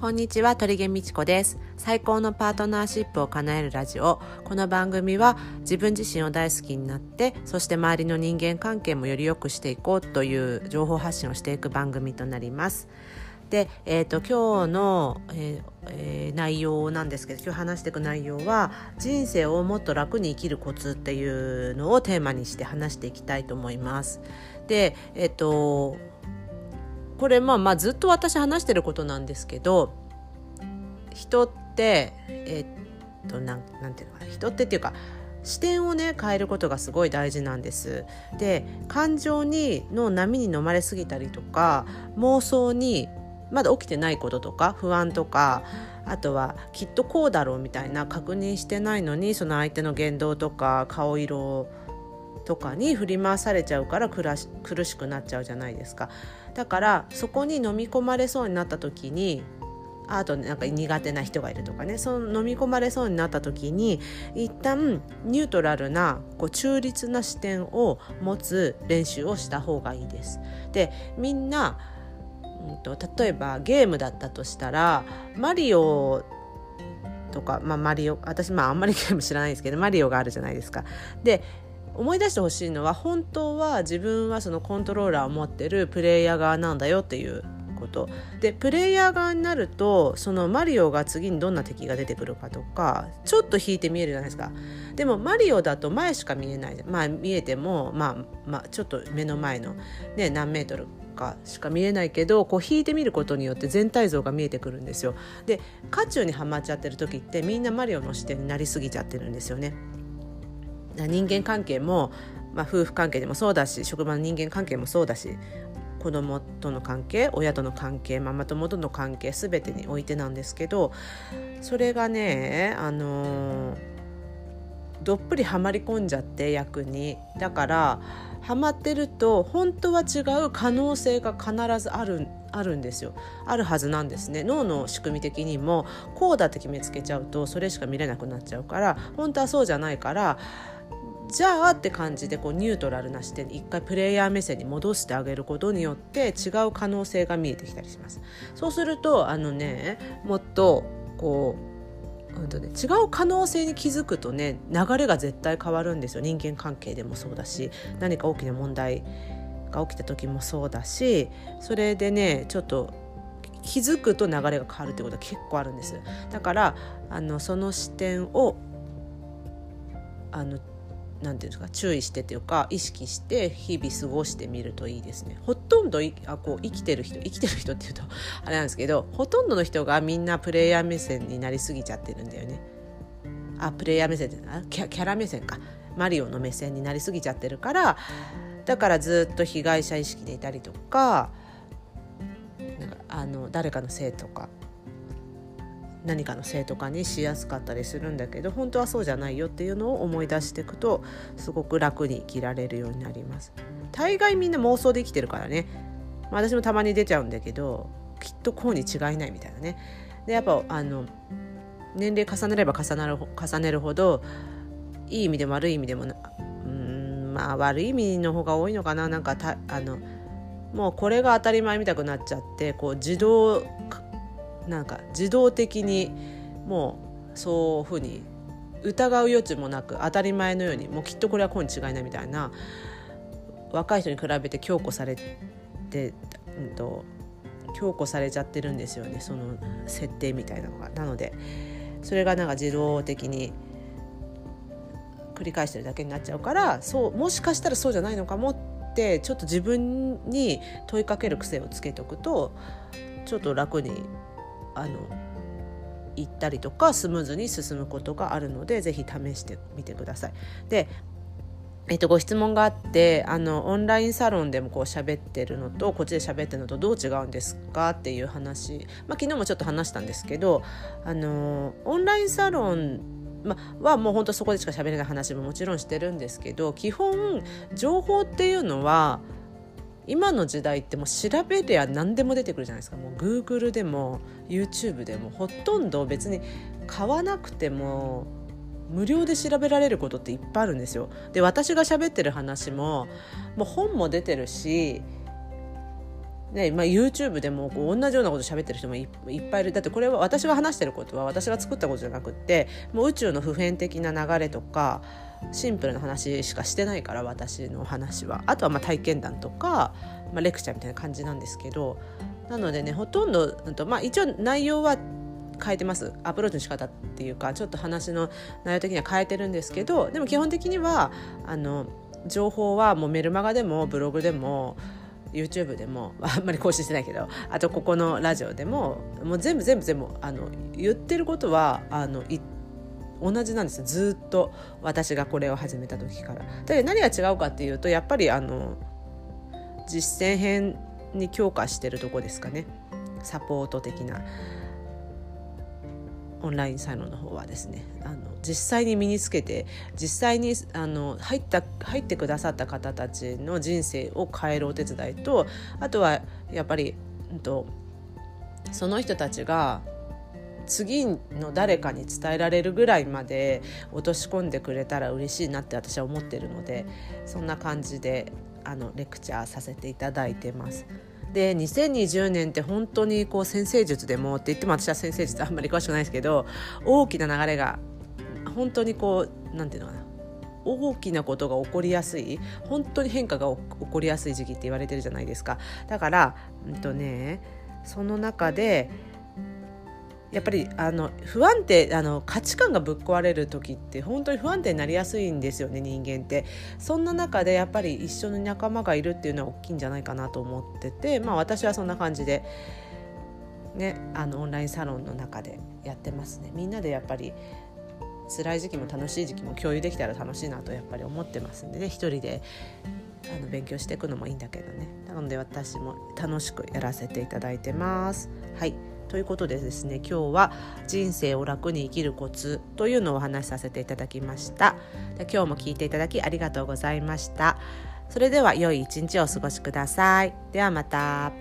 こんにちは鳥毛美智子です。最高のパートナーシップを叶えるラジオ。この番組は自分自身を大好きになってそして周りの人間関係もより良くしていこうという情報発信をしていく番組となります。で、えーと、今日の、えーえー、内容なんですけど今日話していく内容は人生をもっと楽に生きるコツっていうのをテーマにして話していきたいと思います。で、えっ、ー、とこれまあまあずっと私話してることなんですけど人ってえっとなんなんていうのかな人ってっていうか視点をね変えることがすごい大事なんです。で感情にの波に飲まれすぎたりとか妄想にまだ起きてないこととか不安とかあとはきっとこうだろうみたいな確認してないのにその相手の言動とか顔色とかに振り回されちゃうから苦しくなっちゃうじゃないですか。だからそこに飲み込まれそうになった時にあとなんか苦手な人がいるとかねその飲み込まれそうになった時に一旦ニュートラルなこう中立な視点を持つ練習をした方がいいです。でみんな、うんと、例えばゲームだったとしたらマリオとか、まあ、マリオ私まああんまり ゲーム知らないですけどマリオがあるじゃないですか。で思い出してほしいのは本当は自分はそのコントローラーを持ってるプレイヤー側なんだよっていうこと。でプレイヤー側になるとそのマリオが次にどんな敵が出てくるかとかちょっと引いて見えるじゃないですか。でもマリオだと前しか見えない。まあ見えても、まあ、まあちょっと目の前の、ね、何メートルかしか見えないけどこう引いてみることによって全体像が見えてくるんですよ。で渦中にはまっちゃってる時ってみんなマリオの視点になりすぎちゃってるんですよね。人間関係も、まあ、夫婦関係でもそうだし職場の人間関係もそうだし子供との関係親との関係ママ友との関係全てにおいてなんですけどそれがねあのどっぷりはまり込んじゃって役に。だからハマってると本当は違う可能性が必ずあるあるんですよ。あるはずなんですね。脳の仕組み的にもこうだって決めつけちゃうとそれしか見れなくなっちゃうから本当はそうじゃないからじゃあって感じでこうニュートラルな視点に一回プレイヤー目線に戻してあげることによって違う可能性が見えてきたりします。そうするとあのねもっとこう、うんとね、違う可能性に気づくとね流れが絶対変わるんですよ人間関係でもそうだし何か大きな問題が起きた時もそうだしそれでねちょっと気づくと流れが変わるってことは結構あるんですだからあのその視点をあのなんていうんですか注意してというか意識して日々過ごしてみるといいですね。ほとんどあこう生きてる人生きてる人っていうと あれなんですけどほとんどの人がみんなプレイヤー目線になりすぎちゃってるんだよね。あプレイヤー目線ってキャキャラ目線か。マリオの目線になりすぎちゃってるからだからずっと被害者意識でいたりとかなんかあの誰かのせいとか何かのせいとかにしやすかったりするんだけど本当はそうじゃないよっていうのを思い出していくとすごく楽に生きられるようになります。大概みんな妄想できてるからね。私もたまに出ちゃうんだけどきっとこうに違いないみたいなね。でやっぱあの年齢重ねれば重なる重ねるほどいい意味でも悪い意味でもうんまあ悪い意味の方が多いのかな。なんかたあのもうこれが当たり前みたくなっちゃってこう自動なんか自動的にもうそういうふうに疑う余地もなく当たり前のようにもうきっとこれはこうに違いないみたいな若い人に比べて強固されて、うんと、強固されちゃってるんですよねその設定みたいなのが。なのでそれがなんか自動的に繰り返してるだけになっちゃうからそうもしかしたらそうじゃないのかもってちょっと自分に問いかける癖をつけておくとちょっと楽にあの行ったりとかスムーズに進むことがあるので是非試してみてください。でえっと、ご質問があってあのオンラインサロンでもこう喋ってるのとこっちで喋ってるのとどう違うんですかっていう話、まあ、昨日もちょっと話したんですけどあのオンラインサロンま、はもう本当そこでしか喋れない話ももちろんしてるんですけど基本情報っていうのは今の時代ってもう調べりゃ何でも出てくるじゃないですかもう Google でも YouTube でもほとんど別に買わなくても無料で調べられることっていっぱいあるんですよ。で私が喋ってる話ももう本も出てるしねまあ、YouTube でもこう同じようなこと喋ってる人もいっぱいいるだってこれは私が話してることは私が作ったことじゃなくってもう宇宙の普遍的な流れとかシンプルな話しかしてないから私の話は。あとはまあ体験談とか、まあ、レクチャーみたいな感じなんですけどなのでねほとんど、まあ、一応内容は変えてます。アプローチの仕方っていうかちょっと話の内容的には変えてるんですけどでも基本的にはあの情報はもうメルマガでもブログでも YouTube でも あんまり更新してないけどあとここのラジオでももう全部全部全部あの言ってることはあの同じなんですずっと私がこれを始めた時から。で何が違うかっていうとやっぱりあの実践編に強化してるとこですかねサポート的な。オンラインサロンの方はですねあの実際に身につけて実際にあの入った入ってくださった方たちの人生を変えるお手伝いとあとはやっぱり、うんと、その人たちが次の誰かに伝えられるぐらいまで落とし込んでくれたら嬉しいなって私は思ってるのでそんな感じであのレクチャーさせていただいてます。で2020年って本当にこう先生術でもって言っても私は先生術あんまり詳しくないですけど大きな流れが本当にこう何て言うのかな大きなことが起こりやすい本当に変化が起こりやすい時期って言われてるじゃないですかだから、うんとね、その中でやっぱりあの不安定あの価値観がぶっ壊れる時って本当に不安定になりやすいんですよね人間って。そんな中でやっぱり一緒の仲間がいるっていうのは大きいんじゃないかなと思っててまあ私はそんな感じでねあのオンラインサロンの中でやってますね。みんなでやっぱり辛い時期も楽しい時期も共有できたら楽しいなとやっぱり思ってますんでね。一人であの勉強していくのもいいんだけどね。なので私も楽しくやらせていただいてます。はい。ということでですね今日は人生を楽に生きるコツというのをお話しさせていただきました。で今日も聞いていただきありがとうございました。それでは良い一日をお過ごしください。ではまた。